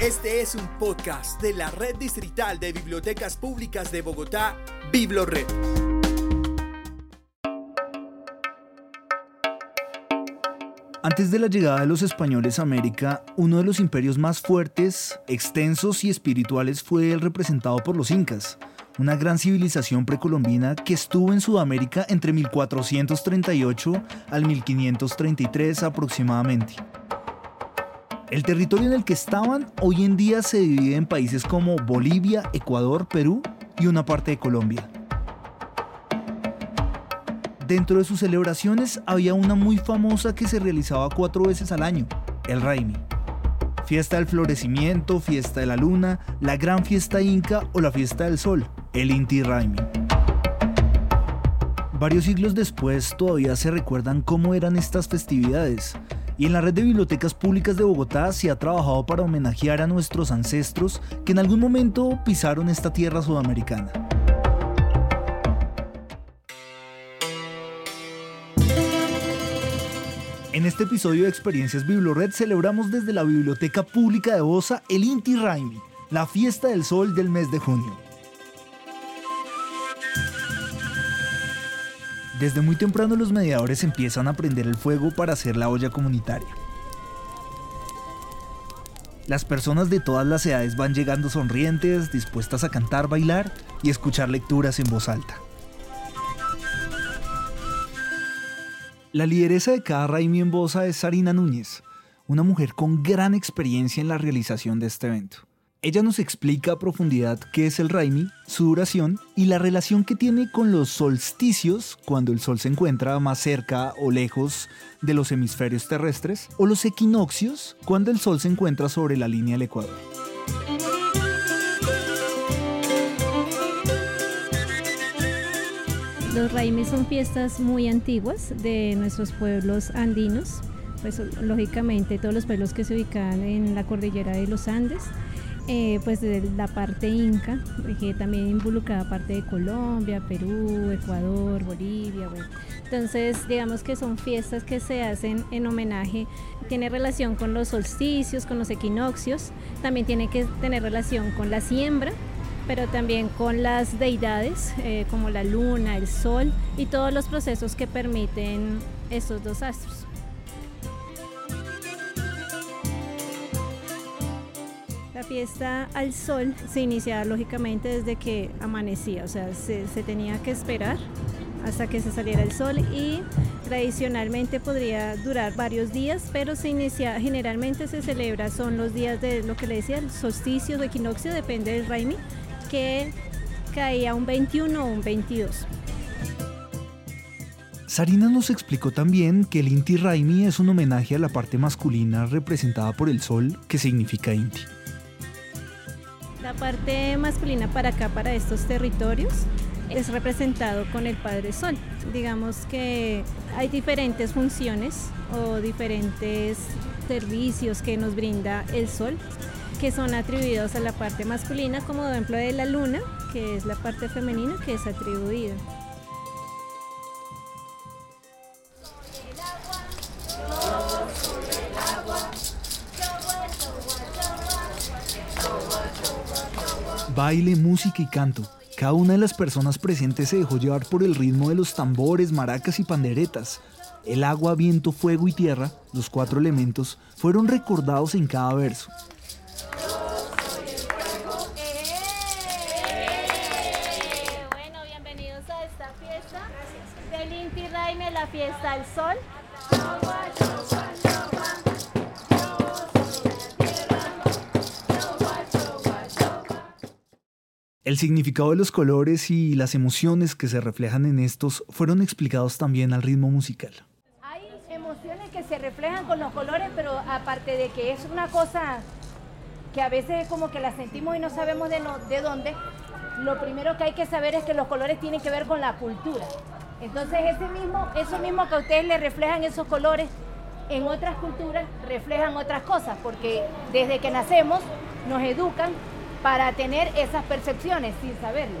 Este es un podcast de la Red Distrital de Bibliotecas Públicas de Bogotá, BibloRed. Antes de la llegada de los españoles a América, uno de los imperios más fuertes, extensos y espirituales fue el representado por los incas, una gran civilización precolombina que estuvo en Sudamérica entre 1438 al 1533 aproximadamente. El territorio en el que estaban hoy en día se divide en países como Bolivia, Ecuador, Perú y una parte de Colombia. Dentro de sus celebraciones había una muy famosa que se realizaba cuatro veces al año, el Raimi. Fiesta del florecimiento, fiesta de la luna, la gran fiesta inca o la fiesta del sol, el Inti Raimi. Varios siglos después todavía se recuerdan cómo eran estas festividades, y en la red de bibliotecas públicas de Bogotá se ha trabajado para homenajear a nuestros ancestros que en algún momento pisaron esta tierra sudamericana. En este episodio de Experiencias Biblored celebramos desde la Biblioteca Pública de Bosa el Inti Raimi, la fiesta del sol del mes de junio. Desde muy temprano los mediadores empiezan a prender el fuego para hacer la olla comunitaria. Las personas de todas las edades van llegando sonrientes, dispuestas a cantar, bailar y escuchar lecturas en voz alta. La lideresa de cada Raimi en Bosa es Sarina Núñez, una mujer con gran experiencia en la realización de este evento. Ella nos explica a profundidad qué es el Raimi, su duración y la relación que tiene con los solsticios cuando el sol se encuentra más cerca o lejos de los hemisferios terrestres, o los equinoccios cuando el sol se encuentra sobre la línea del Ecuador. Los raimes son fiestas muy antiguas de nuestros pueblos andinos, pues lógicamente todos los pueblos que se ubican en la cordillera de los Andes, eh, pues de la parte inca, que también involucrada parte de Colombia, Perú, Ecuador, Bolivia. Entonces, digamos que son fiestas que se hacen en homenaje, tiene relación con los solsticios, con los equinoccios, también tiene que tener relación con la siembra, pero también con las deidades eh, como la luna, el sol y todos los procesos que permiten estos dos astros. La fiesta al sol se iniciaba lógicamente desde que amanecía, o sea, se, tenía que esperar hasta que se saliera el sol y tradicionalmente podría durar varios días, pero se inicia, generalmente se celebra, son los días de lo que le decía, el solsticio o equinoccio, depende del Raimi, que caía un 21 o un 22. Sarina nos explicó también que el Inti Raimi es un homenaje a la parte masculina representada por el sol, que significa Inti. La parte masculina para acá, para estos territorios, es representado con el Padre Sol. Digamos que hay diferentes funciones o diferentes servicios que nos brinda el Sol que son atribuidos a la parte masculina, como ejemplo de la luna, que es la parte femenina que es atribuida. Baile, música y canto. Cada una de las personas presentes se dejó llevar por el ritmo de los tambores, maracas y panderetas. El agua, viento, fuego y tierra, los cuatro elementos, fueron recordados en cada verso. la fiesta al sol. El significado de los colores y las emociones que se reflejan en estos fueron explicados también al ritmo musical. Hay emociones que se reflejan con los colores, pero aparte de que es una cosa que a veces como que la sentimos y no sabemos de, de dónde, lo primero que hay que saber es que los colores tienen que ver con la cultura. Entonces ese mismo, eso mismo que a ustedes les reflejan esos colores, en otras culturas reflejan otras cosas, porque desde que nacemos nos educan para tener esas percepciones sin saberlo.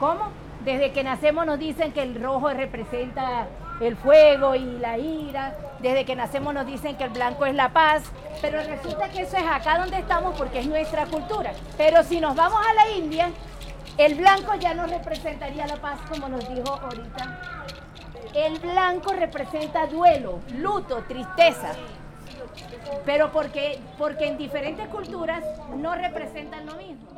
¿Cómo? Desde que nacemos nos dicen que el rojo representa el fuego y la ira. Desde que nacemos nos dicen que el blanco es la paz, pero resulta que eso es acá donde estamos porque es nuestra cultura. Pero si nos vamos a la India, el blanco ya no representaría la paz como nos dijo ahorita. El blanco representa duelo, luto, tristeza. Pero porque, porque en diferentes culturas no representan lo mismo.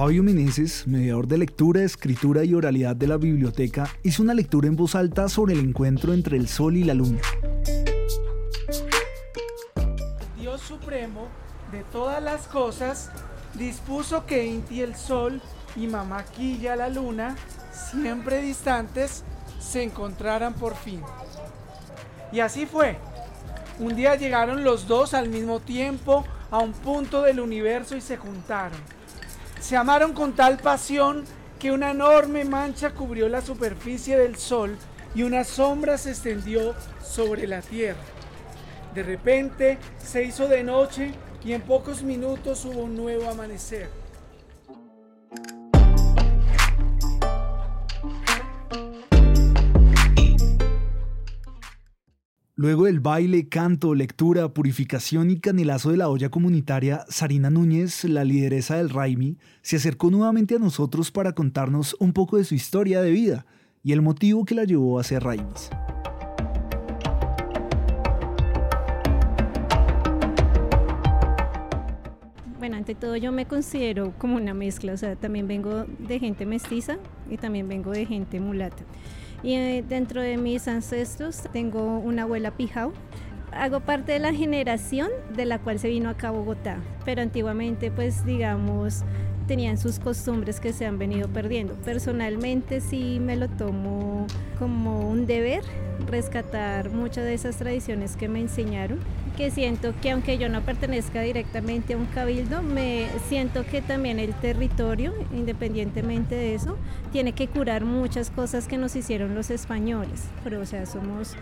Fabio Meneses, mediador de lectura, escritura y oralidad de la biblioteca, hizo una lectura en voz alta sobre el encuentro entre el sol y la luna. Dios Supremo de todas las cosas dispuso que Inti el sol y Mamaquilla la luna, siempre distantes, se encontraran por fin. Y así fue. Un día llegaron los dos al mismo tiempo a un punto del universo y se juntaron se amaron con tal pasión que una enorme mancha cubrió la superficie del sol y una sombra se extendió sobre la tierra. De repente se hizo de noche y en pocos minutos hubo un nuevo amanecer. Luego del baile, canto, lectura, purificación y canelazo de la olla comunitaria, Sarina Núñez, la lideresa del Raimi, se acercó nuevamente a nosotros para contarnos un poco de su historia de vida y el motivo que la llevó a ser Raimis. Ante todo yo me considero como una mezcla, o sea, también vengo de gente mestiza y también vengo de gente mulata. Y eh, dentro de mis ancestros tengo una abuela pijao. Hago parte de la generación de la cual se vino acá a Bogotá, pero antiguamente pues digamos tenían sus costumbres que se han venido perdiendo. Personalmente sí me lo tomo como un deber rescatar muchas de esas tradiciones que me enseñaron que siento que aunque yo no pertenezca directamente a un cabildo, me siento que también el territorio, independientemente de eso, tiene que curar muchas cosas que nos hicieron los españoles. Pero o sea, somos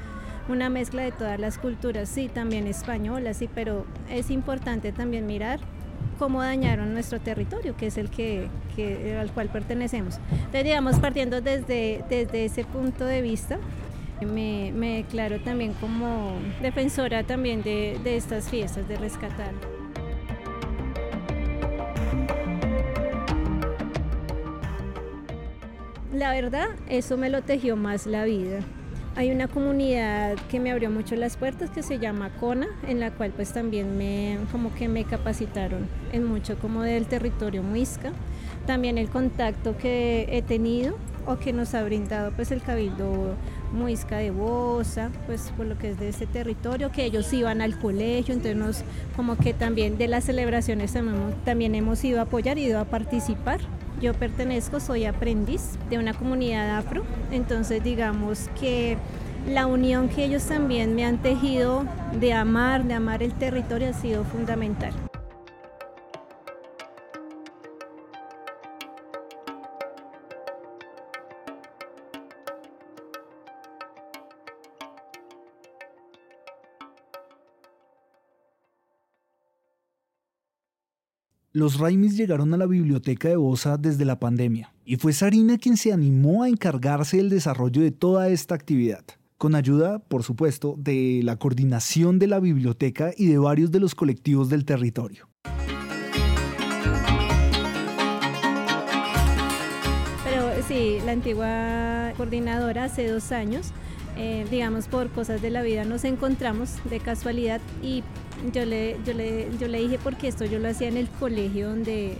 una mezcla de todas las culturas, sí, también españolas, sí, pero es importante también mirar cómo dañaron nuestro territorio, que es el que, al cual pertenecemos. Entonces, digamos, partiendo desde, desde ese punto de vista, me, declaro también como defensora también de, de estas fiestas, de rescatar. La verdad, eso me lo tejió más la vida. Hay una comunidad que me abrió mucho las puertas que se llama CONA, en la cual pues también me como que me capacitaron en mucho como del territorio muisca. También el contacto que he tenido o que nos ha brindado pues el Cabildo Muisca de Bosa, pues por lo que es de este territorio, que ellos iban al colegio, entonces como que también de las celebraciones también, hemos ido a apoyar, ido a participar. Yo pertenezco, soy aprendiz de una comunidad afro, entonces digamos que la unión que ellos también me han tejido de amar, de amar el territorio ha sido fundamental. Los Raimis llegaron a la biblioteca de Bosa desde la pandemia y fue Sarina quien se animó a encargarse del desarrollo de toda esta actividad, con ayuda, por supuesto, de la coordinación de la biblioteca y de varios de los colectivos del territorio. Pero sí, la antigua coordinadora hace dos años eh, digamos, por cosas de la vida nos encontramos de casualidad y yo le, yo le, yo le dije porque esto yo lo hacía en el colegio donde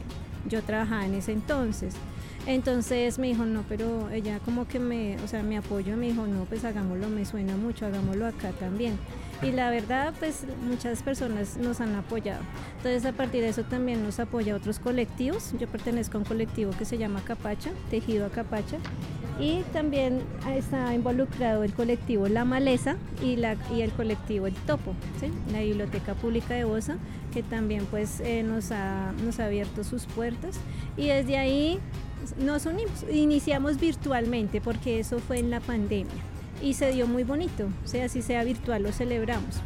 yo trabajaba en ese entonces. Entonces me dijo, no, pero ella como que me, o sea, me apoyó, me dijo, no, pues hagámoslo, me suena mucho, hagámoslo acá también. Y la verdad, pues muchas personas nos han apoyado. Entonces a partir de eso también nos apoya otros colectivos. Yo pertenezco a un colectivo que se llama Capacha, Tejido a Capacha, y también está involucrado el colectivo La Maleza y, la, y el colectivo El Topo, la Biblioteca Pública de Bosa, que también pues eh, nos, ha, nos ha abierto sus puertas. Y desde ahí nos unimos, iniciamos virtualmente porque eso fue en la pandemia. Y se dio muy bonito, sea si sea virtual lo celebramos.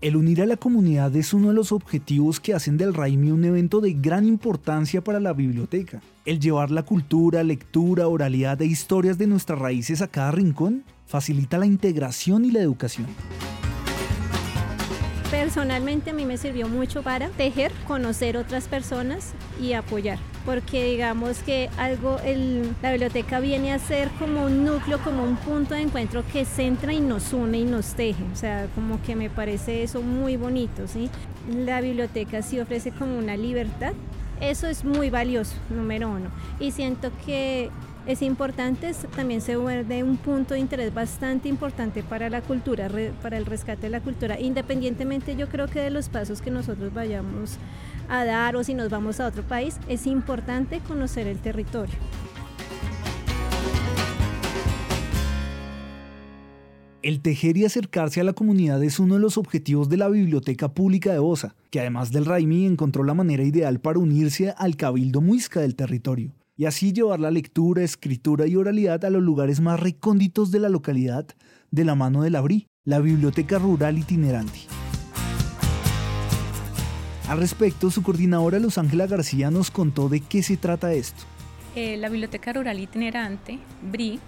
El unir a la comunidad es uno de los objetivos que hacen del Raimi un evento de gran importancia para la biblioteca. El llevar la cultura, lectura, oralidad e historias de nuestras raíces a cada rincón facilita la integración y la educación. Personalmente a mí me sirvió mucho para tejer, conocer otras personas y apoyar, porque digamos que algo, la biblioteca viene a ser como un núcleo, como un punto de encuentro que centra y nos une y nos teje, o sea, como que me parece eso muy bonito, ¿sí? La biblioteca sí ofrece como una libertad, eso es muy valioso, número uno, y siento que es importante, también se vuelve un punto de interés bastante importante para la cultura, para el rescate de la cultura, independientemente yo creo que de los pasos que nosotros vayamos a dar o si nos vamos a otro país, es importante conocer el territorio. El tejer y acercarse a la comunidad es uno de los objetivos de la Biblioteca Pública de Bosa, que además del Raimi encontró la manera ideal para unirse al cabildo muisca del territorio y así llevar la lectura, escritura y oralidad a los lugares más recónditos de la localidad de la mano de la BRI, la Biblioteca Rural Itinerante. Al respecto, su coordinadora Luz Ángela García nos contó de qué se trata esto. Eh, la Biblioteca Rural Itinerante, BRI,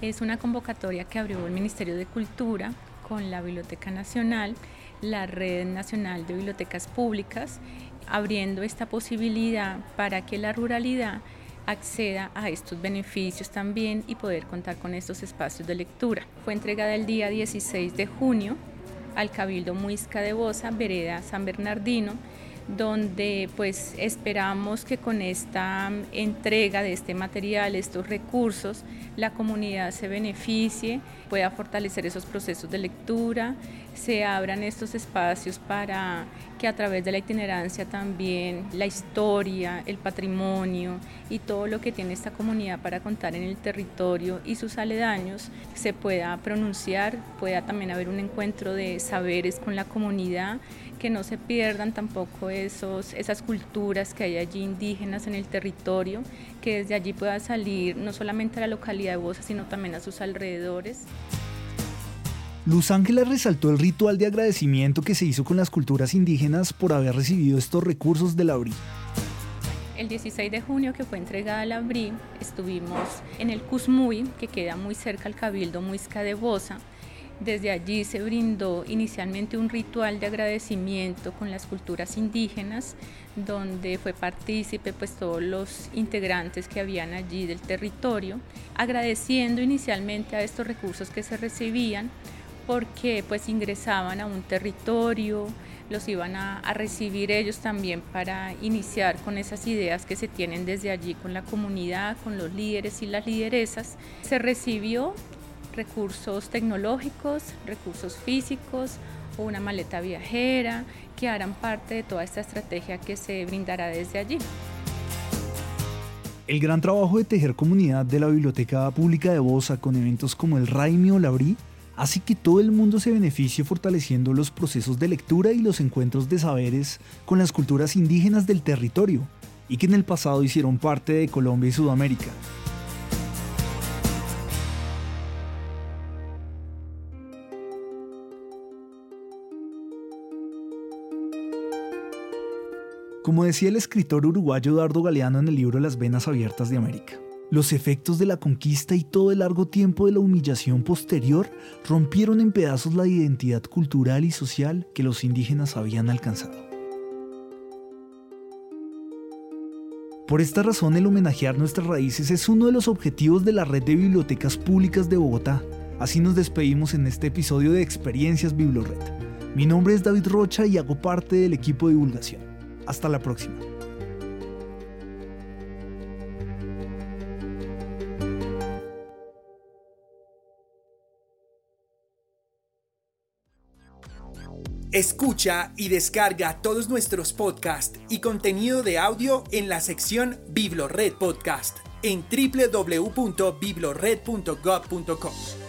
es una convocatoria que abrió el Ministerio de Cultura con la Biblioteca Nacional, la Red Nacional de Bibliotecas Públicas, abriendo esta posibilidad para que la ruralidad acceda a estos beneficios también y poder contar con estos espacios de lectura. Fue entregada el día 16 de junio al Cabildo Muisca de Bosa, Vereda San Bernardino, donde pues esperamos que con esta entrega de este material, estos recursos, la comunidad se beneficie, pueda fortalecer esos procesos de lectura, se abran estos espacios para que a través de la itinerancia también la historia, el patrimonio y todo lo que tiene esta comunidad para contar en el territorio y sus aledaños se pueda pronunciar, pueda también haber un encuentro de saberes con la comunidad que no se pierdan tampoco esos, esas culturas que hay allí indígenas en el territorio, que desde allí pueda salir no solamente a la localidad de Bosa, sino también a sus alrededores. Luz Ángela resaltó el ritual de agradecimiento que se hizo con las culturas indígenas por haber recibido estos recursos de la BRI. El 16 de junio que fue entregada la BRI, estuvimos en el Cusmuy, que queda muy cerca al Cabildo Muisca de Bosa, desde allí se brindó inicialmente un ritual de agradecimiento con las culturas indígenas, donde fue partícipe pues todos los integrantes que habían allí del territorio, agradeciendo inicialmente a estos recursos que se recibían porque pues ingresaban a un territorio, los iban a, a, recibir ellos también para iniciar con esas ideas que se tienen desde allí con la comunidad, con los líderes y las lideresas. Se recibió recursos tecnológicos, recursos físicos o una maleta viajera que harán parte de toda esta estrategia que se brindará desde allí. El gran trabajo de tejer comunidad de la Biblioteca Pública de Bosa con eventos como el Raimi o la BRI hace que todo el mundo se beneficie fortaleciendo los procesos de lectura y los encuentros de saberes con las culturas indígenas del territorio y que en el pasado hicieron parte de Colombia y Sudamérica. Como decía el escritor uruguayo Dardo Galeano en el libro Las Venas Abiertas de América, los efectos de la conquista y todo el largo tiempo de la humillación posterior rompieron en pedazos la identidad cultural y social que los indígenas habían alcanzado. Por esta razón, el homenajear nuestras raíces es uno de los objetivos de la red de bibliotecas públicas de Bogotá. Así nos despedimos en este episodio de Experiencias Biblored. Mi nombre es David Rocha y hago parte del equipo de divulgación. Hasta la próxima. Escucha y descarga todos nuestros podcasts y contenido de audio en la sección Biblored Podcast en www.biblored.gov.com.